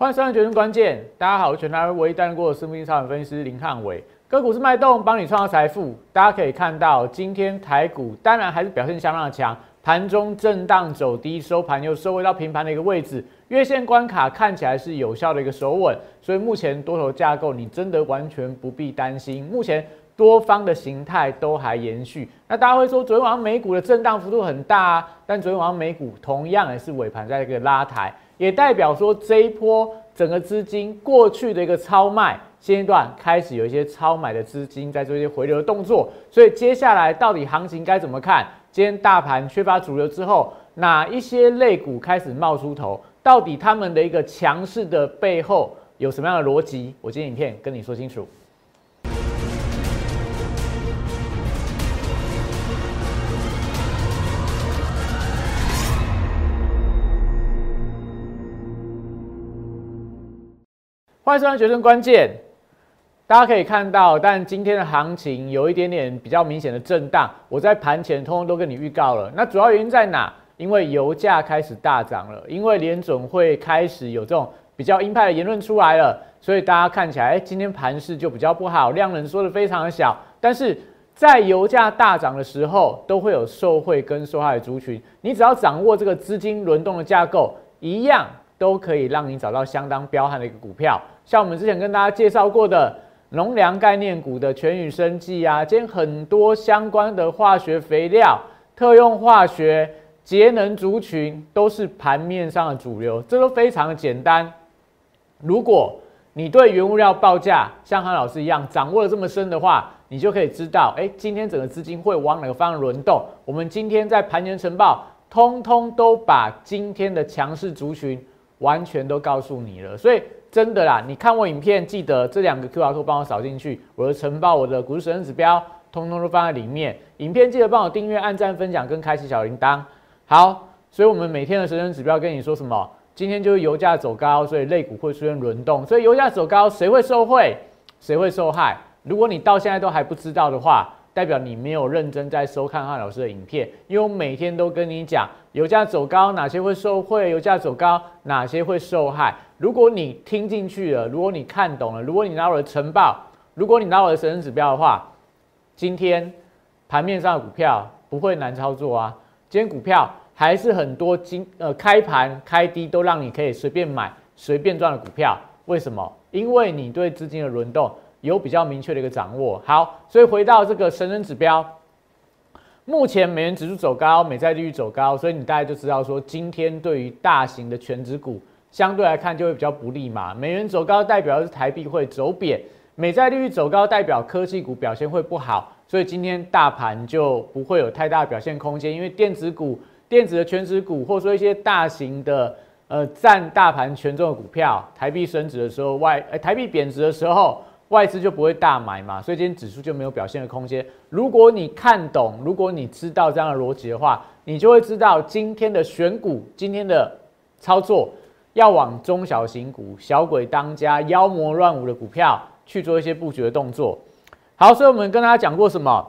欢迎收看《决胜关键》，大家好，我是全台唯一担任过的私募基金超人分析师林汉伟。个股是脉动，帮你创造财富。大家可以看到，今天台股当然还是表现相当的强，盘中震荡走低，收盘又收回到平盘的一个位置，月线关卡看起来是有效的一个守稳，所以目前多头架构你真的完全不必担心。目前多方的形态都还延续。那大家会说，昨天晚上美股的震荡幅度很大啊，但昨天晚上美股同样也是尾盘在一个拉抬。也代表说这一波整个资金过去的一个超卖，现阶段开始有一些超买的资金在做一些回流的动作，所以接下来到底行情该怎么看？今天大盘缺乏主流之后，哪一些类股开始冒出头？到底他们的一个强势的背后有什么样的逻辑？我今天影片跟你说清楚。欢迎收看《决胜关键》，大家可以看到，但今天的行情有一点点比较明显的震荡。我在盘前通通都跟你预告了，那主要原因在哪？因为油价开始大涨了，因为联总会开始有这种比较鹰派的言论出来了，所以大家看起来，哎，今天盘势就比较不好，量能缩的非常的小。但是在油价大涨的时候，都会有受惠跟受害族群，你只要掌握这个资金轮动的架构，一样都可以让你找到相当彪悍的一个股票。像我们之前跟大家介绍过的农粮概念股的全宇生技啊，今天很多相关的化学肥料、特用化学、节能族群都是盘面上的主流，这都非常的简单。如果你对原物料报价像韩老师一样掌握的这么深的话，你就可以知道，哎，今天整个资金会往哪个方向轮动。我们今天在盘前晨报，通通都把今天的强势族群完全都告诉你了，所以。真的啦，你看我影片，记得这两个 Q R code 帮我扫进去，我的晨报、我的股市神指标，通通都放在里面。影片记得帮我订阅、按赞、分享跟开启小铃铛。好，所以我们每天的神神指标跟你说什么？今天就是油价走高，所以类股会出现轮动。所以油价走高，谁会受惠？谁会受害？如果你到现在都还不知道的话，代表你没有认真在收看汉老师的影片，因为我每天都跟你讲，油价走高哪些会受惠，油价走高哪些会受害。如果你听进去了，如果你看懂了，如果你拿我的晨报，如果你拿我的神指标的话，今天盘面上的股票不会难操作啊。今天股票还是很多，今呃开盘开低都让你可以随便买、随便赚的股票。为什么？因为你对资金的轮动有比较明确的一个掌握。好，所以回到这个神人指标，目前美元指数走高，美债利率走高，所以你大概就知道说，今天对于大型的全指股。相对来看就会比较不利嘛。美元走高代表是台币会走贬，美债利率走高代表科技股表现会不好，所以今天大盘就不会有太大表现空间。因为电子股、电子的全指股，或者说一些大型的呃占大盘权重的股票，台币升值的时候外，呃台币贬值的时候外资就不会大买嘛，所以今天指数就没有表现的空间。如果你看懂，如果你知道这样的逻辑的话，你就会知道今天的选股，今天的操作。要往中小型股、小鬼当家、妖魔乱舞的股票去做一些布局的动作。好，所以我们跟大家讲过什么？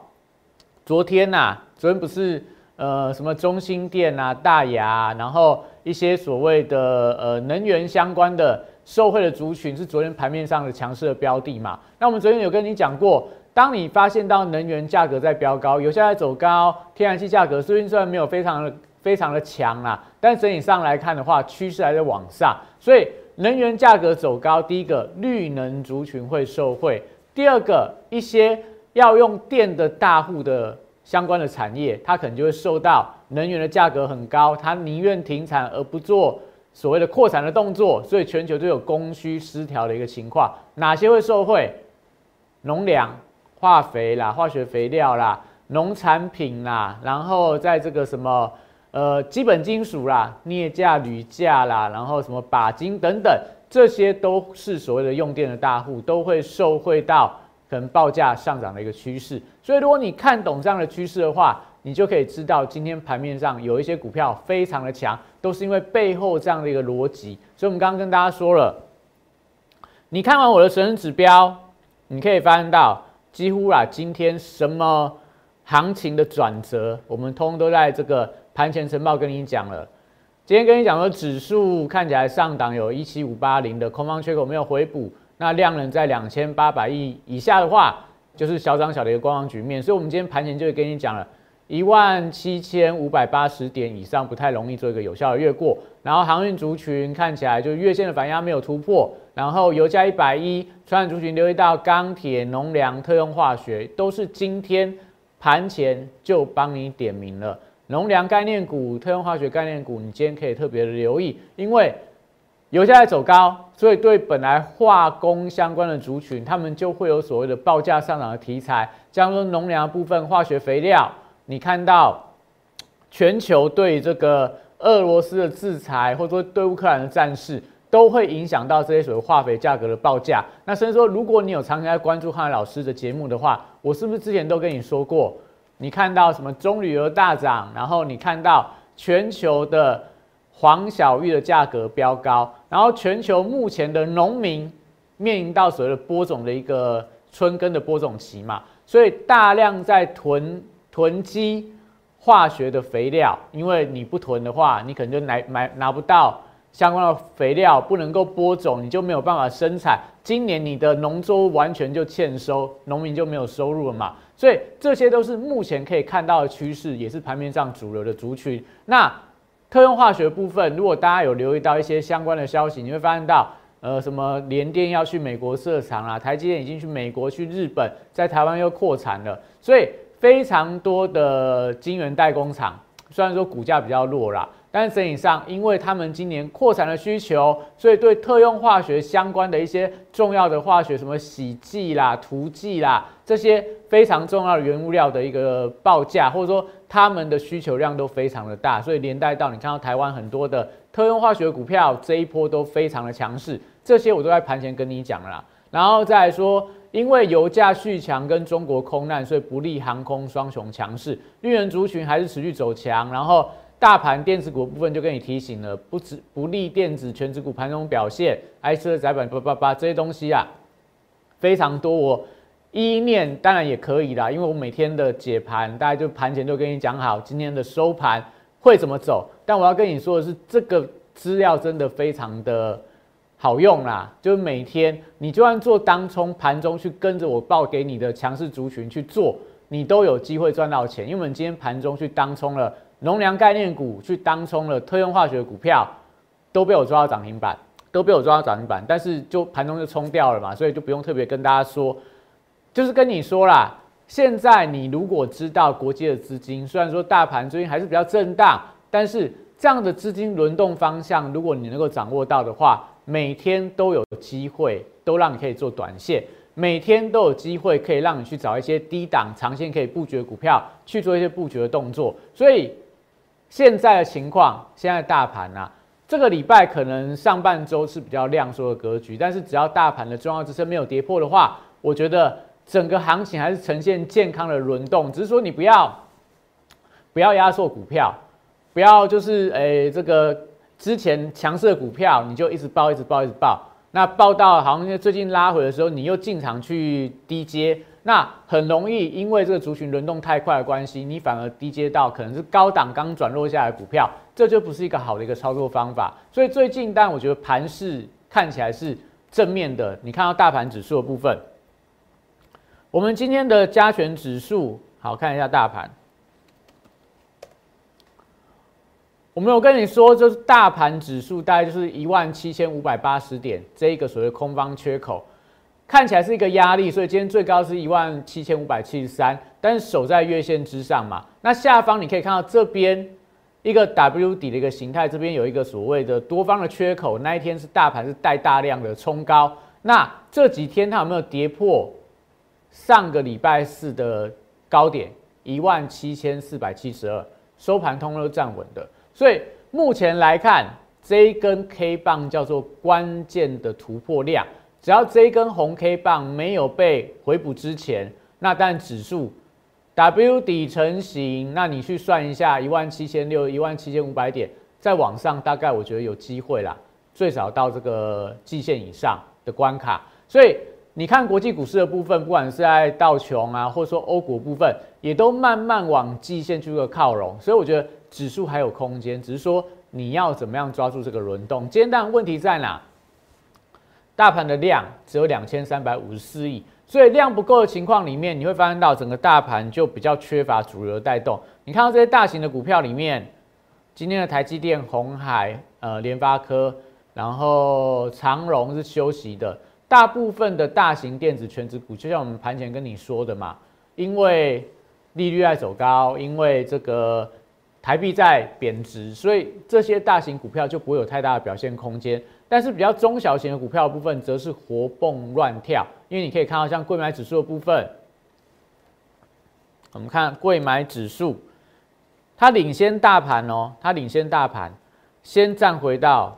昨天呐，昨天不是呃什么中心店啊、大牙，然后一些所谓的呃能源相关的受惠的族群是昨天盘面上的强势的标的嘛？那我们昨天有跟你讲过，当你发现到能源价格在飙高，油价在走高，天然气价格最近虽然没有非常的。非常的强啦，但整体上来看的话，趋势还在往上，所以能源价格走高，第一个绿能族群会受惠，第二个一些要用电的大户的相关的产业，它可能就会受到能源的价格很高，它宁愿停产而不做所谓的扩产的动作，所以全球都有供需失调的一个情况。哪些会受惠？农粮、化肥啦、化学肥料啦、农产品啦，然后在这个什么？呃，基本金属啦，镍价、铝价啦，然后什么钯金等等，这些都是所谓的用电的大户，都会受惠到可能报价上涨的一个趋势。所以，如果你看懂这样的趋势的话，你就可以知道今天盘面上有一些股票非常的强，都是因为背后这样的一个逻辑。所以，我们刚刚跟大家说了，你看完我的神人指标，你可以发现到几乎啊，今天什么行情的转折，我们通通都在这个。盘前晨报跟你讲了，今天跟你讲说，指数看起来上档有一七五八零的空方缺口没有回补，那量能在两千八百亿以下的话，就是小涨小的一个观望局面。所以，我们今天盘前就会跟你讲了，一万七千五百八十点以上不太容易做一个有效的越过。然后，航运族群看起来就月线的反压没有突破。然后，油价一百一，传染族群留意到钢铁、农粮、特用化学，都是今天盘前就帮你点名了。农粮概念股、特用化学概念股，你今天可以特别的留意，因为油价在走高，所以对本来化工相关的族群，他们就会有所谓的报价上涨的题材。像说农粮部分、化学肥料，你看到全球对这个俄罗斯的制裁，或者说对乌克兰的战事，都会影响到这些所谓化肥价格的报价。那甚至说，如果你有长期在关注汉老师的节目的话，我是不是之前都跟你说过？你看到什么棕榈油大涨，然后你看到全球的黄小玉的价格飙高，然后全球目前的农民面临到所谓的播种的一个春耕的播种期嘛，所以大量在囤囤积化学的肥料，因为你不囤的话，你可能就拿买拿不到相关的肥料，不能够播种，你就没有办法生产，今年你的农作物完全就欠收，农民就没有收入了嘛。所以这些都是目前可以看到的趋势，也是盘面上主流的族群。那特用化学部分，如果大家有留意到一些相关的消息，你会发现到，呃，什么联电要去美国设厂啦，台积电已经去美国、去日本，在台湾又扩产了。所以非常多的晶圆代工厂，虽然说股价比较弱啦。但是整体上，因为他们今年扩产的需求，所以对特用化学相关的一些重要的化学，什么洗剂啦、涂剂啦，这些非常重要的原物料的一个报价，或者说他们的需求量都非常的大，所以连带到你看到台湾很多的特用化学股票这一波都非常的强势，这些我都在盘前跟你讲了。啦。然后再来说，因为油价续强跟中国空难，所以不利航空双雄强势，绿人族群还是持续走强，然后。大盘电子股部分就跟你提醒了，不止不利电子全指股盘中表现，I 车窄板八八八这些东西啊，非常多。我一念当然也可以啦，因为我每天的解盘，大家就盘前就跟你讲好今天的收盘会怎么走。但我要跟你说的是，这个资料真的非常的好用啦，就是每天你就算做当冲盘中去跟着我报给你的强势族群去做，你都有机会赚到钱。因为我们今天盘中去当冲了。农粮概念股去当冲了特用化学股票，都被我抓到涨停板，都被我抓到涨停板，但是就盘中就冲掉了嘛，所以就不用特别跟大家说，就是跟你说啦，现在你如果知道国际的资金，虽然说大盘最近还是比较震荡，但是这样的资金轮动方向，如果你能够掌握到的话，每天都有机会，都让你可以做短线。每天都有机会可以让你去找一些低档、长线可以布局的股票去做一些布局的动作，所以。现在的情况，现在大盘啊，这个礼拜可能上半周是比较量缩的格局，但是只要大盘的重要支撑没有跌破的话，我觉得整个行情还是呈现健康的轮动。只是说你不要不要压缩股票，不要就是诶这个之前强势的股票你就一直报一直报一直报，那报到好像最近拉回的时候，你又进场去低接。那很容易，因为这个族群轮动太快的关系，你反而低阶到可能是高档刚转落下来股票，这就不是一个好的一个操作方法。所以最近，但我觉得盘势看起来是正面的。你看到大盘指数的部分，我们今天的加权指数，好看一下大盘。我们有跟你说，就是大盘指数大概就是一万七千五百八十点这一个所谓空方缺口。看起来是一个压力，所以今天最高是一万七千五百七十三，但是守在月线之上嘛。那下方你可以看到这边一个 W 底的一个形态，这边有一个所谓的多方的缺口。那一天是大盘是带大量的冲高，那这几天它有没有跌破上个礼拜四的高点一万七千四百七十二？收盘通都站稳的，所以目前来看，这一根 K 棒叫做关键的突破量。只要这一根红 K 棒没有被回补之前，那但指数 W 底成型，那你去算一下一万七千六、一万七千五百点，再往上大概我觉得有机会啦，最少到这个季线以上的关卡。所以你看国际股市的部分，不管是在道琼啊，或者说欧股部分，也都慢慢往季线去个靠拢。所以我觉得指数还有空间，只是说你要怎么样抓住这个轮动？今天但问题在哪？大盘的量只有两千三百五十四亿，所以量不够的情况里面，你会发现到整个大盘就比较缺乏主流带动。你看到这些大型的股票里面，今天的台积电、红海、呃联发科，然后长荣是休息的，大部分的大型电子全职股，就像我们盘前跟你说的嘛，因为利率在走高，因为这个。台币在贬值，所以这些大型股票就不会有太大的表现空间。但是比较中小型的股票部分，则是活蹦乱跳。因为你可以看到，像贵买指数的部分，我们看贵买指数，它领先大盘哦，它领先大盘，先站回到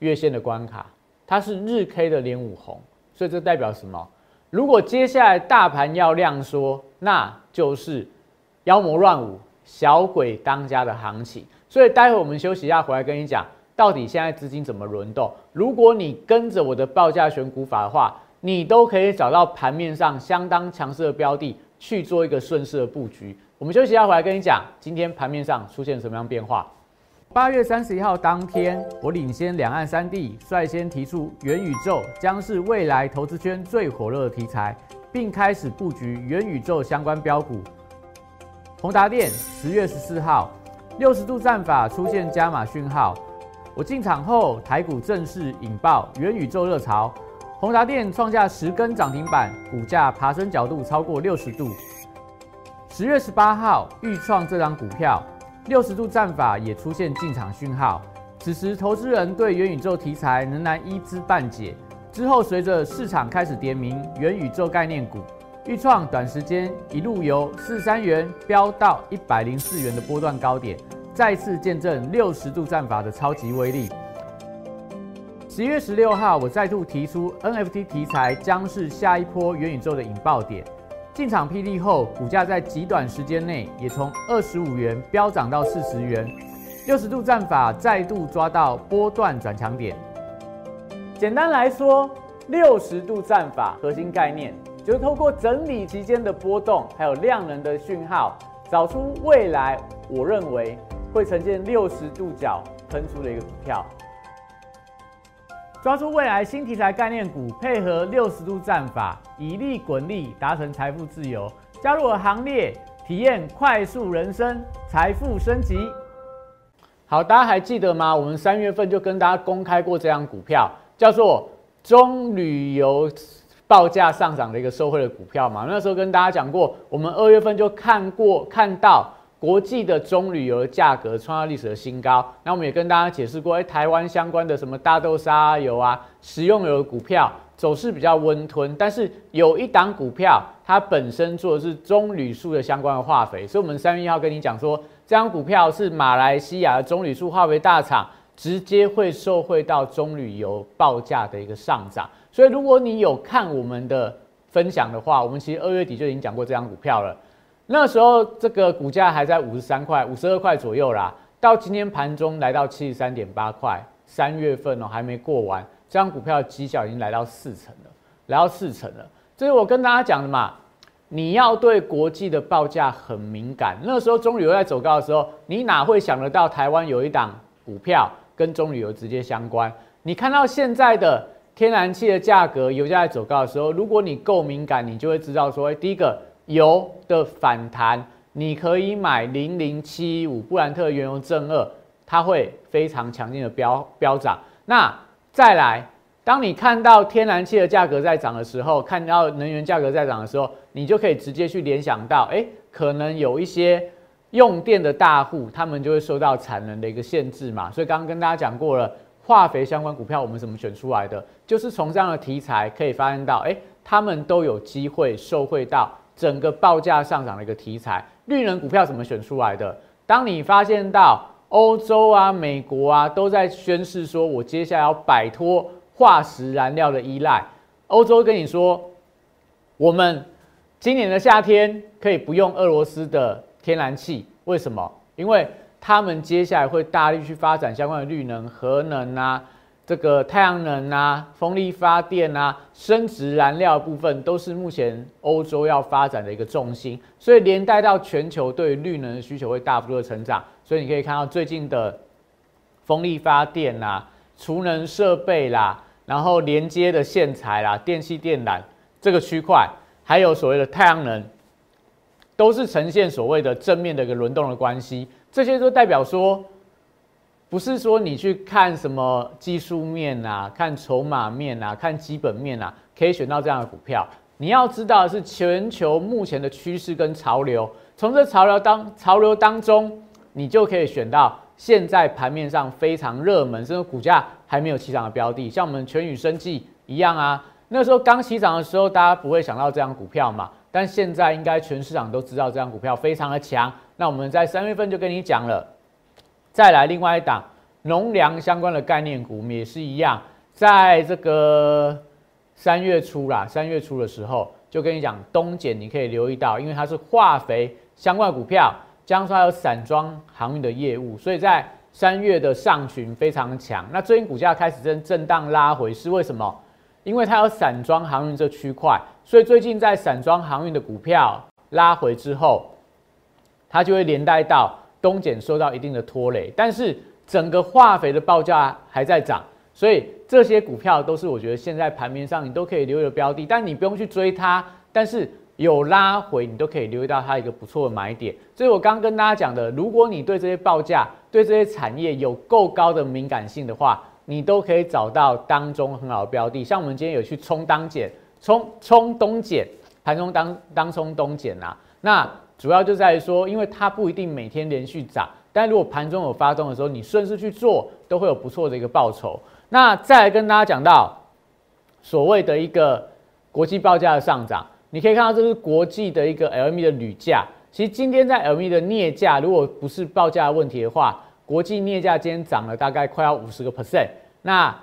月线的关卡，它是日 K 的连五红，所以这代表什么？如果接下来大盘要量缩，那就是妖魔乱舞。小鬼当家的行情，所以待会我们休息一下，回来跟你讲到底现在资金怎么轮动。如果你跟着我的报价选股法的话，你都可以找到盘面上相当强势的标的去做一个顺势的布局。我们休息一下，回来跟你讲今天盘面上出现什么样变化。八月三十一号当天，我领先两岸三地，率先提出元宇宙将是未来投资圈最火热的题材，并开始布局元宇宙相关标股。宏达电十月十四号，六十度战法出现加码讯号，我进场后，台股正式引爆元宇宙热潮，宏达电创下十根涨停板，股价爬升角度超过六十度。十月十八号，预创这张股票，六十度战法也出现进场讯号，此时投资人对元宇宙题材仍然一知半解，之后随着市场开始点名元宇宙概念股。预创短时间一路由四三元飙到一百零四元的波段高点，再次见证六十度战法的超级威力。十一月十六号，我再度提出 NFT 题材将是下一波元宇宙的引爆点，进场霹雳后，股价在极短时间内也从二十五元飙涨到四十元，六十度战法再度抓到波段转强点。简单来说，六十度战法核心概念。就是透过整理期间的波动，还有量能的讯号，找出未来我认为会呈现六十度角喷出的一个股票，抓住未来新题材概念股，配合六十度战法，以利滚利，达成财富自由。加入我行列，体验快速人生，财富升级。好，大家还记得吗？我们三月份就跟大家公开过这张股票，叫做中旅游。报价上涨的一个受惠的股票嘛，那时候跟大家讲过，我们二月份就看过看到国际的中旅游的价格创造历史的新高，那我们也跟大家解释过，哎，台湾相关的什么大豆沙油啊、食用油的股票走势比较温吞，但是有一档股票它本身做的是中铝素的相关的化肥，所以我们三月一号跟你讲说，这张股票是马来西亚的中铝素化肥大厂，直接会受惠到中旅游报价的一个上涨。所以，如果你有看我们的分享的话，我们其实二月底就已经讲过这张股票了。那时候这个股价还在五十三块、五十二块左右啦。到今天盘中来到七十三点八块，三月份哦还没过完，这张股票的绩效已经来到四成了，来到四成了。这是我跟大家讲的嘛，你要对国际的报价很敏感。那时候中旅游在走高的时候，你哪会想得到台湾有一档股票跟中旅游直接相关？你看到现在的。天然气的价格，油价在走高的时候，如果你够敏感，你就会知道说，第一个油的反弹，你可以买零零七五布兰特原油正二，它会非常强劲的飙飙涨。那再来，当你看到天然气的价格在涨的时候，看到能源价格在涨的时候，你就可以直接去联想到，哎，可能有一些用电的大户，他们就会受到产能的一个限制嘛。所以刚刚跟大家讲过了。化肥相关股票我们怎么选出来的？就是从这样的题材可以发现到，哎，他们都有机会受惠到整个报价上涨的一个题材。绿能股票怎么选出来的？当你发现到欧洲啊、美国啊都在宣示说，我接下来要摆脱化石燃料的依赖。欧洲跟你说，我们今年的夏天可以不用俄罗斯的天然气，为什么？因为他们接下来会大力去发展相关的绿能、核能啊，这个太阳能啊、风力发电啊、生殖燃料部分，都是目前欧洲要发展的一个重心。所以连带到全球对绿能的需求会大幅度的成长。所以你可以看到最近的风力发电啦、储能设备啦，然后连接的线材啦、电气电缆这个区块，还有所谓的太阳能，都是呈现所谓的正面的一个轮动的关系。这些都代表说，不是说你去看什么技术面啊、看筹码面啊、看基本面啊，可以选到这样的股票。你要知道的是全球目前的趋势跟潮流，从这潮流当潮流当中，你就可以选到现在盘面上非常热门，甚至股价还没有起涨的标的，像我们全宇生技一样啊。那时候刚起涨的时候，大家不会想到这样股票嘛，但现在应该全市场都知道这样股票非常的强。那我们在三月份就跟你讲了，再来另外一档农粮相关的概念股，我们也是一样，在这个三月初啦，三月初的时候就跟你讲东碱，你可以留意到，因为它是化肥相关的股票，加上它有散装航运的业务，所以在三月的上旬非常强。那最近股价开始震震荡拉回，是为什么？因为它有散装航运这区块，所以最近在散装航运的股票拉回之后。它就会连带到东碱受到一定的拖累，但是整个化肥的报价还在涨，所以这些股票都是我觉得现在盘面上你都可以留意的标的，但你不用去追它，但是有拉回你都可以留意到它一个不错的买点。所以我刚跟大家讲的，如果你对这些报价、对这些产业有够高的敏感性的话，你都可以找到当中很好的标的。像我们今天有去冲当碱、冲冲东碱，盘中当当冲东碱啊，那。主要就在于说，因为它不一定每天连续涨，但如果盘中有发动的时候，你顺势去做，都会有不错的一个报酬。那再来跟大家讲到所谓的一个国际报价的上涨，你可以看到这是国际的一个 LME 的铝价。其实今天在 LME 的镍价，如果不是报价的问题的话，国际镍价今天涨了大概快要五十个 percent。那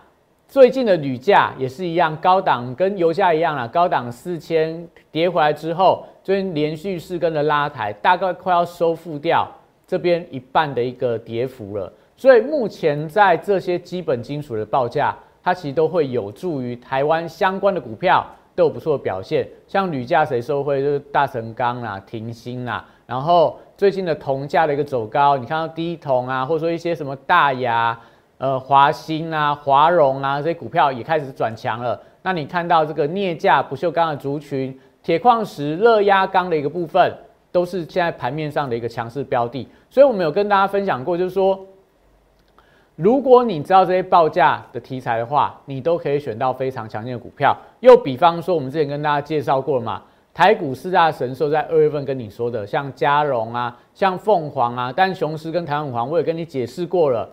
最近的铝价也是一样，高档跟油价一样啦，高档四千跌回来之后。最近连续四根的拉抬，大概快要收复掉这边一半的一个跌幅了。所以目前在这些基本金属的报价，它其实都会有助于台湾相关的股票都有不错的表现。像铝价谁受惠，就是大成钢啦、停薪啦。然后最近的铜价的一个走高，你看到低铜啊，或者说一些什么大牙、呃华兴啊、华荣啊这些股票也开始转强了。那你看到这个镍价、不锈钢的族群。铁矿石、热压钢的一个部分，都是现在盘面上的一个强势标的，所以我们有跟大家分享过，就是说，如果你知道这些报价的题材的话，你都可以选到非常强劲的股票。又比方说，我们之前跟大家介绍过了嘛，台股四大神兽在二月份跟你说的，像嘉荣啊、像凤凰啊，但雄狮跟台湾黄，我也跟你解释过了，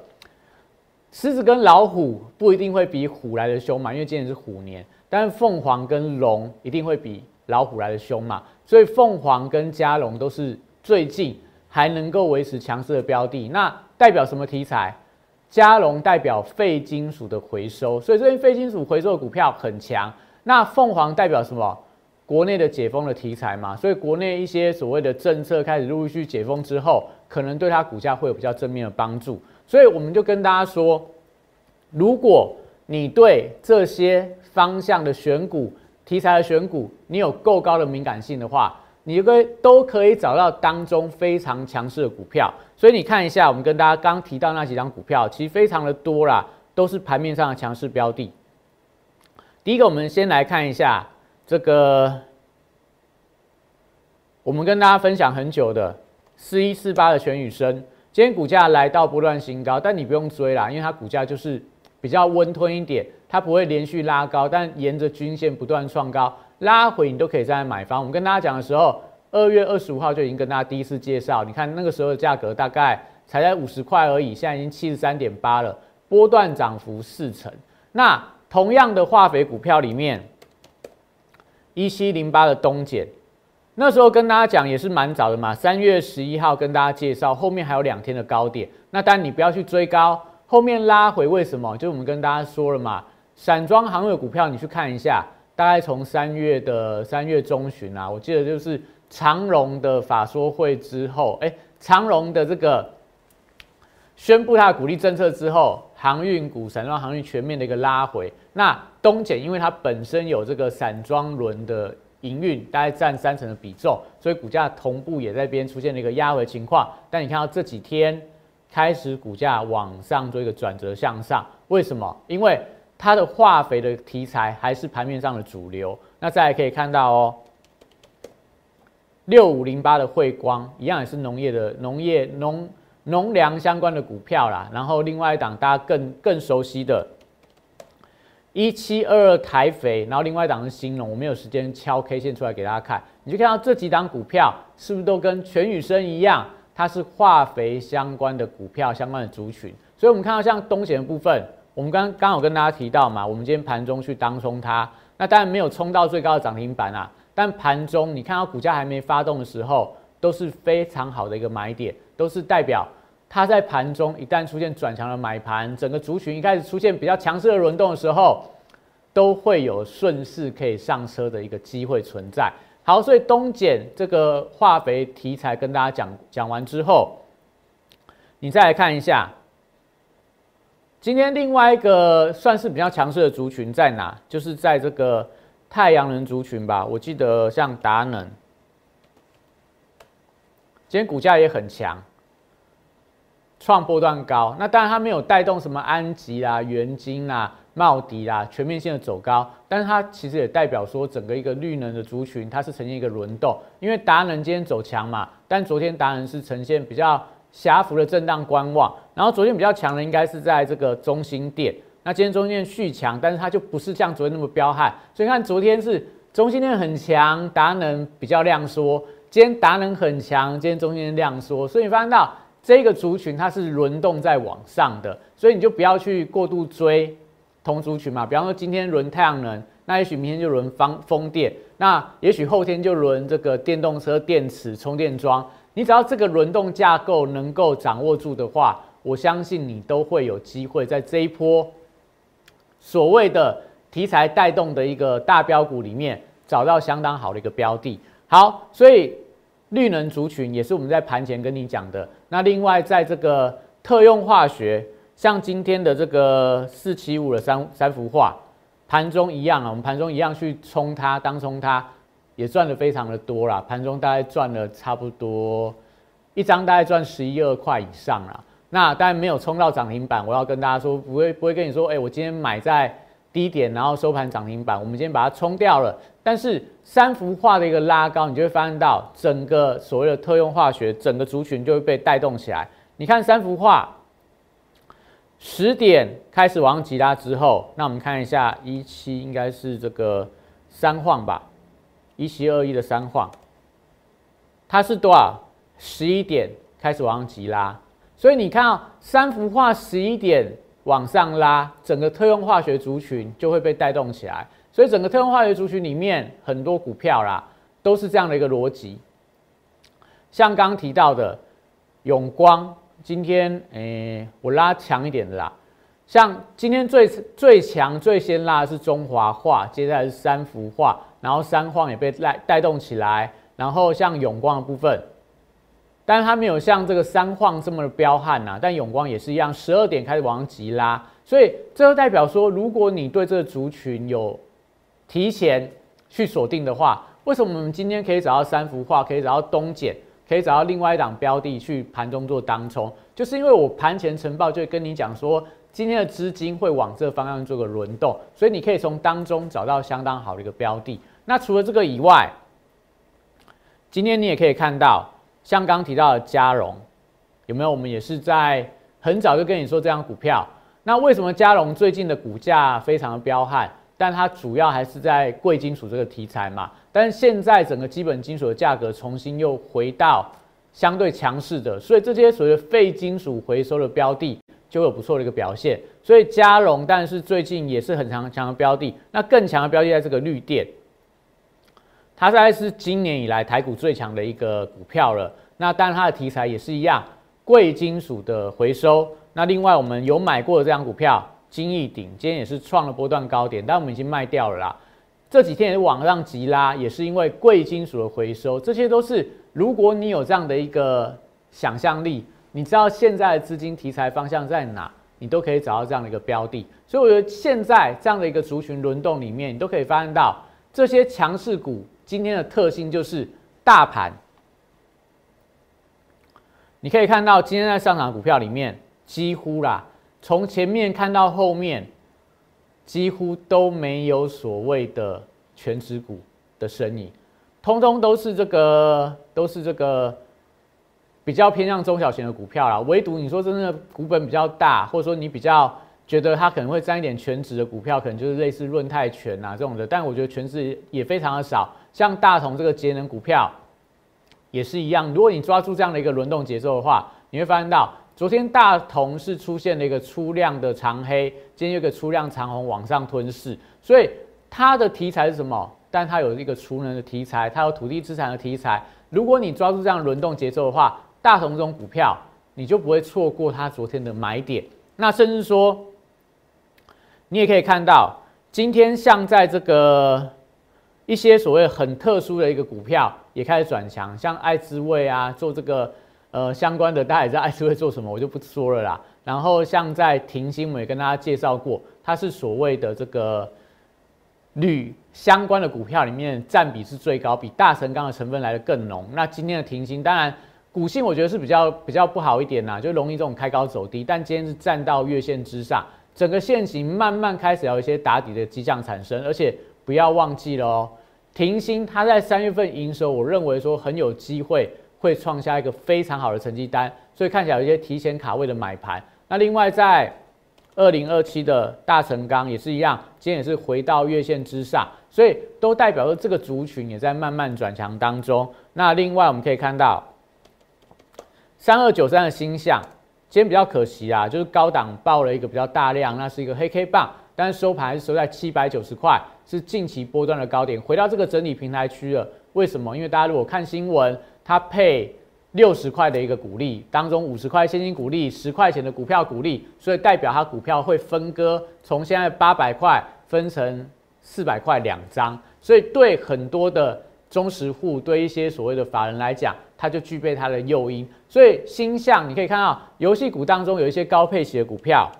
狮子跟老虎不一定会比虎来的凶嘛，因为今年是虎年，但是凤凰跟龙一定会比。老虎来的凶嘛，所以凤凰跟加龙都是最近还能够维持强势的标的。那代表什么题材？加龙代表废金属的回收，所以这边废金属回收的股票很强。那凤凰代表什么？国内的解封的题材嘛，所以国内一些所谓的政策开始陆续解封之后，可能对它股价会有比较正面的帮助。所以我们就跟大家说，如果你对这些方向的选股，题材的选股，你有够高的敏感性的话，你可以都可以找到当中非常强势的股票。所以你看一下，我们跟大家刚提到那几张股票，其实非常的多啦，都是盘面上的强势标的。第一个，我们先来看一下这个，我们跟大家分享很久的四一四八的全宇生，今天股价来到波段新高，但你不用追啦，因为它股价就是比较温吞一点。它不会连续拉高，但沿着均线不断创高，拉回你都可以在买房。我们跟大家讲的时候，二月二十五号就已经跟大家第一次介绍，你看那个时候的价格大概才在五十块而已，现在已经七十三点八了，波段涨幅四成。那同样的化肥股票里面，一七零八的东碱，那时候跟大家讲也是蛮早的嘛，三月十一号跟大家介绍，后面还有两天的高点。那当然你不要去追高，后面拉回为什么？就我们跟大家说了嘛。散装航运股票，你去看一下，大概从三月的三月中旬啊，我记得就是长荣的法说会之后，哎，长荣的这个宣布它的鼓励政策之后，航运股、散装航运全面的一个拉回。那东碱因为它本身有这个散装轮的营运，大概占三成的比重，所以股价同步也在边出现了一个压回情况。但你看到这几天开始股价往上做一个转折向上。为什么？因为它的化肥的题材还是盘面上的主流。那再来可以看到哦，六五零八的汇光一样也是农业的农业农农粮相关的股票啦。然后另外一档大家更更熟悉的。一七二二台肥，然后另外一档是新农，我没有时间敲 K 线出来给大家看，你就看到这几档股票是不是都跟全宇生一样，它是化肥相关的股票相关的族群，所以我们看到像东贤的部分，我们刚刚好跟大家提到嘛，我们今天盘中去当冲它，那当然没有冲到最高的涨停板啊，但盘中你看到股价还没发动的时候，都是非常好的一个买点，都是代表。它在盘中一旦出现转强的买盘，整个族群一开始出现比较强势的轮动的时候，都会有顺势可以上车的一个机会存在。好，所以东碱这个化肥题材跟大家讲讲完之后，你再来看一下，今天另外一个算是比较强势的族群在哪？就是在这个太阳能族群吧。我记得像达能，今天股价也很强。创波段高，那当然它没有带动什么安吉啦、元晶啦、茂迪啦全面性的走高，但是它其实也代表说整个一个绿能的族群它是呈现一个轮动，因为达能今天走强嘛，但昨天达能是呈现比较狭幅的震荡观望，然后昨天比较强的应该是在这个中心店，那今天中心店续强，但是它就不是像昨天那么彪悍，所以看昨天是中心店很强，达能比较量缩，今天达能很强，今天中心店量缩，所以你发现到。这个族群它是轮动在往上的，所以你就不要去过度追同族群嘛。比方说今天轮太阳能，那也许明天就轮风风电，那也许后天就轮这个电动车电池充电桩。你只要这个轮动架构能够掌握住的话，我相信你都会有机会在这一波所谓的题材带动的一个大标股里面找到相当好的一个标的。好，所以。绿能族群也是我们在盘前跟你讲的。那另外，在这个特用化学，像今天的这个四七五的三三幅画，盘中一样啊，我们盘中一样去冲它，当冲它也赚的非常的多啦。盘中大概赚了差不多一张大概赚十一二块以上啦。那当然没有冲到涨停板，我要跟大家说，不会不会跟你说，哎，我今天买在。低点，然后收盘涨停板，我们今天把它冲掉了。但是三幅画的一个拉高，你就会发现到整个所谓的特用化学，整个族群就会被带动起来。你看三幅画，十点开始往上急拉之后，那我们看一下一期应该是这个三晃吧，一七二一的三晃，它是多少？十一点开始往上急拉，所以你看到三幅画十一点。往上拉，整个特用化学族群就会被带动起来，所以整个特用化学族群里面很多股票啦，都是这样的一个逻辑。像刚提到的永光，今天诶我拉强一点的啦，像今天最最强最先拉的是中华化，接下来是三幅化，然后三晃也被带带动起来，然后像永光的部分。但是它没有像这个三晃这么的彪悍呐，但永光也是一样，十二点开始往上急拉，所以这就代表说，如果你对这个族群有提前去锁定的话，为什么我们今天可以找到三幅画，可以找到东碱，可以找到另外一档标的去盘中做当冲，就是因为我盘前晨报就跟你讲说，今天的资金会往这方向做个轮动，所以你可以从当中找到相当好的一个标的。那除了这个以外，今天你也可以看到。像刚提到的嘉荣，有没有？我们也是在很早就跟你说这张股票。那为什么嘉荣最近的股价非常的彪悍？但它主要还是在贵金属这个题材嘛。但是现在整个基本金属的价格重新又回到相对强势的，所以这些所谓废金属回收的标的就有不错的一个表现。所以嘉荣，但是最近也是很强强的标的。那更强的标的在这个绿电。它大概是今年以来台股最强的一个股票了。那当然它的题材也是一样，贵金属的回收。那另外我们有买过的这张股票金逸鼎，今天也是创了波段高点，但我们已经卖掉了啦。这几天也是往上急拉，也是因为贵金属的回收。这些都是如果你有这样的一个想象力，你知道现在的资金题材方向在哪，你都可以找到这样的一个标的。所以我觉得现在这样的一个族群轮动里面，你都可以发现到这些强势股。今天的特性就是大盘你可以看到今天在上涨股票里面，几乎啦，从前面看到后面，几乎都没有所谓的全指股的身影，通通都是这个，都是这个比较偏向中小型的股票啦。唯独你说真的股本比较大，或者说你比较。觉得它可能会沾一点全值的股票，可能就是类似润泰全啊这种的，但我觉得全值也非常的少。像大同这个节能股票也是一样，如果你抓住这样的一个轮动节奏的话，你会发现到昨天大同是出现了一个出量的长黑，今天有个出量长红往上吞噬，所以它的题材是什么？但它有一个储能的题材，它有土地资产的题材。如果你抓住这样轮动节奏的话，大同这种股票你就不会错过它昨天的买点，那甚至说。你也可以看到，今天像在这个一些所谓很特殊的一个股票也开始转强，像爱滋味啊，做这个呃相关的，大家也知道爱滋味做什么，我就不说了啦。然后像在停薪，我也跟大家介绍过，它是所谓的这个铝相关的股票里面占比是最高，比大神钢的成分来的更浓。那今天的停薪，当然股性我觉得是比较比较不好一点啦，就容易这种开高走低，但今天是站到月线之上。整个线型慢慢开始有一些打底的迹象产生，而且不要忘记了哦，停薪它在三月份营收，我认为说很有机会会创下一个非常好的成绩单，所以看起来有一些提前卡位的买盘。那另外在二零二七的大成钢也是一样，今天也是回到月线之上，所以都代表着这个族群也在慢慢转强当中。那另外我们可以看到三二九三的星象。今天比较可惜啊，就是高档爆了一个比较大量，那是一个黑 K 棒，但是收盘是收在七百九十块，是近期波段的高点，回到这个整理平台区了。为什么？因为大家如果看新闻，它配六十块的一个股利，当中五十块现金股利，十块钱的股票股利，所以代表它股票会分割，从现在八百块分成四百块两张，所以对很多的中实户，对一些所谓的法人来讲。它就具备它的诱因，所以星象你可以看到，游戏股当中有一些高配息的股票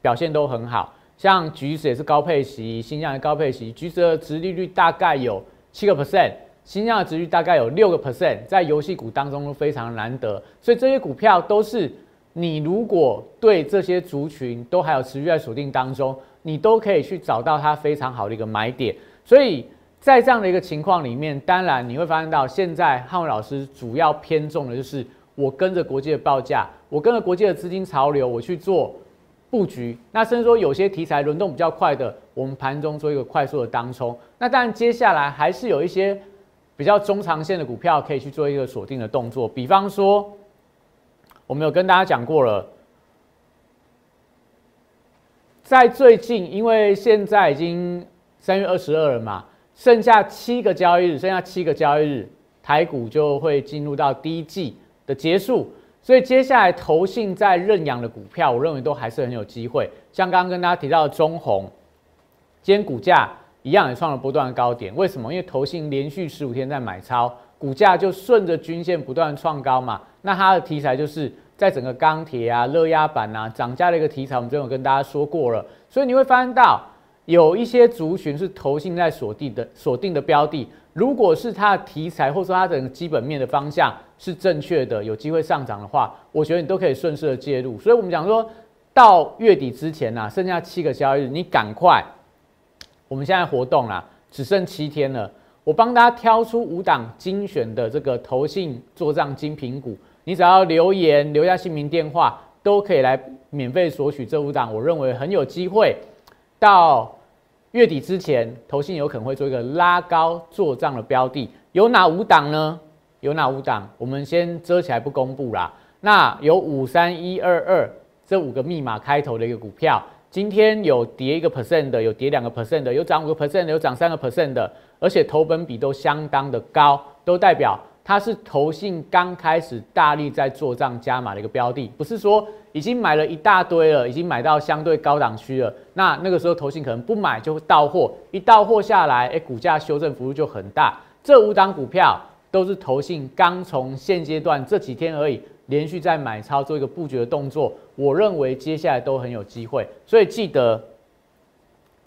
表现都很好，像橘子也是高配息，星象也高配息，橘子的殖利率大概有七个 percent，星象的殖率大概有六个 percent，在游戏股当中都非常难得，所以这些股票都是你如果对这些族群都还有持续在锁定当中，你都可以去找到它非常好的一个买点，所以。在这样的一个情况里面，当然你会发现到，现在汉伟老师主要偏重的就是我跟着国际的报价，我跟着国际的资金潮流，我去做布局。那甚至说有些题材轮动比较快的，我们盘中做一个快速的当冲。那当然接下来还是有一些比较中长线的股票可以去做一个锁定的动作。比方说，我们有跟大家讲过了，在最近，因为现在已经三月二十二了嘛。剩下七个交易日，剩下七个交易日，台股就会进入到第一季的结束。所以接下来投信在认养的股票，我认为都还是很有机会。像刚刚跟大家提到的中红，今天股价一样也创了不断的高点。为什么？因为投信连续十五天在买超，股价就顺着均线不断创高嘛。那它的题材就是在整个钢铁啊、热压板啊涨价的一个题材，我们之前有跟大家说过了。所以你会发现到。有一些族群是投信在锁定的锁定的标的，如果是它的题材或者说它的基本面的方向是正确的，有机会上涨的话，我觉得你都可以顺势的介入。所以，我们讲说到月底之前呢，剩下七个交易日，你赶快，我们现在活动啦，只剩七天了，我帮大家挑出五档精选的这个投信做账精品股，你只要留言留下姓名电话，都可以来免费索取这五档，我认为很有机会到。月底之前，投信有可能会做一个拉高做账的标的，有哪五档呢？有哪五档？我们先遮起来不公布啦。那有五三一二二这五个密码开头的一个股票，今天有跌一个 percent 的，有跌两个 percent 的，有涨五个 percent 的，有涨三个 percent 的，而且投本比都相当的高，都代表。它是投信刚开始大力在做账加码的一个标的，不是说已经买了一大堆了，已经买到相对高档区了。那那个时候投信可能不买就会到货，一到货下来，哎，股价修正幅度就很大。这五档股票都是投信刚从现阶段这几天而已，连续在买超做一个布局的动作。我认为接下来都很有机会，所以记得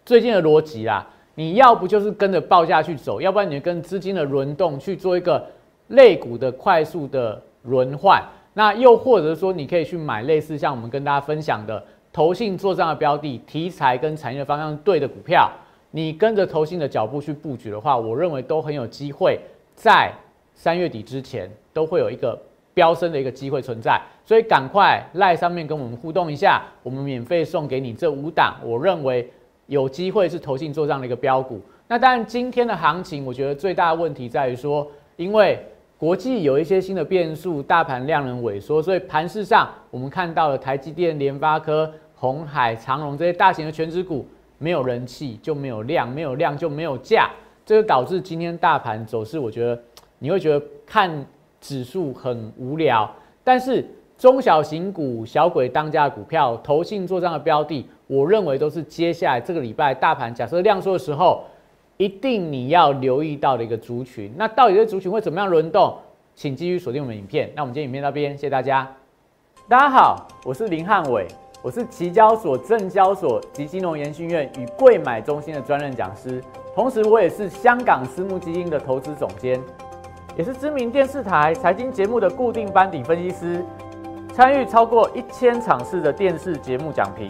最近的逻辑啦，你要不就是跟着报价去走，要不然你跟资金的轮动去做一个。类股的快速的轮换，那又或者说，你可以去买类似像我们跟大家分享的投信做账的标的，题材跟产业方向对的股票，你跟着投信的脚步去布局的话，我认为都很有机会在三月底之前都会有一个飙升的一个机会存在。所以赶快赖上面跟我们互动一下，我们免费送给你这五档，我认为有机会是投信做账的一个标股。那当然，今天的行情，我觉得最大的问题在于说，因为国际有一些新的变数，大盘量能萎缩，所以盘市上我们看到了台积电、联发科、红海、长荣这些大型的全指股没有人气就没有量，没有量就没有价，这个导致今天大盘走势，我觉得你会觉得看指数很无聊。但是中小型股、小鬼当家的股票、投信做账的标的，我认为都是接下来这个礼拜大盘假设量缩的时候。一定你要留意到的一个族群，那到底这族群会怎么样轮动？请继续锁定我们影片。那我们今天影片到边，谢谢大家。大家好，我是林汉伟，我是期交所、证交所及金融研训院与贵买中心的专任讲师，同时我也是香港私募基金的投资总监，也是知名电视台财经节目的固定班底分析师，参与超过一千场次的电视节目讲评。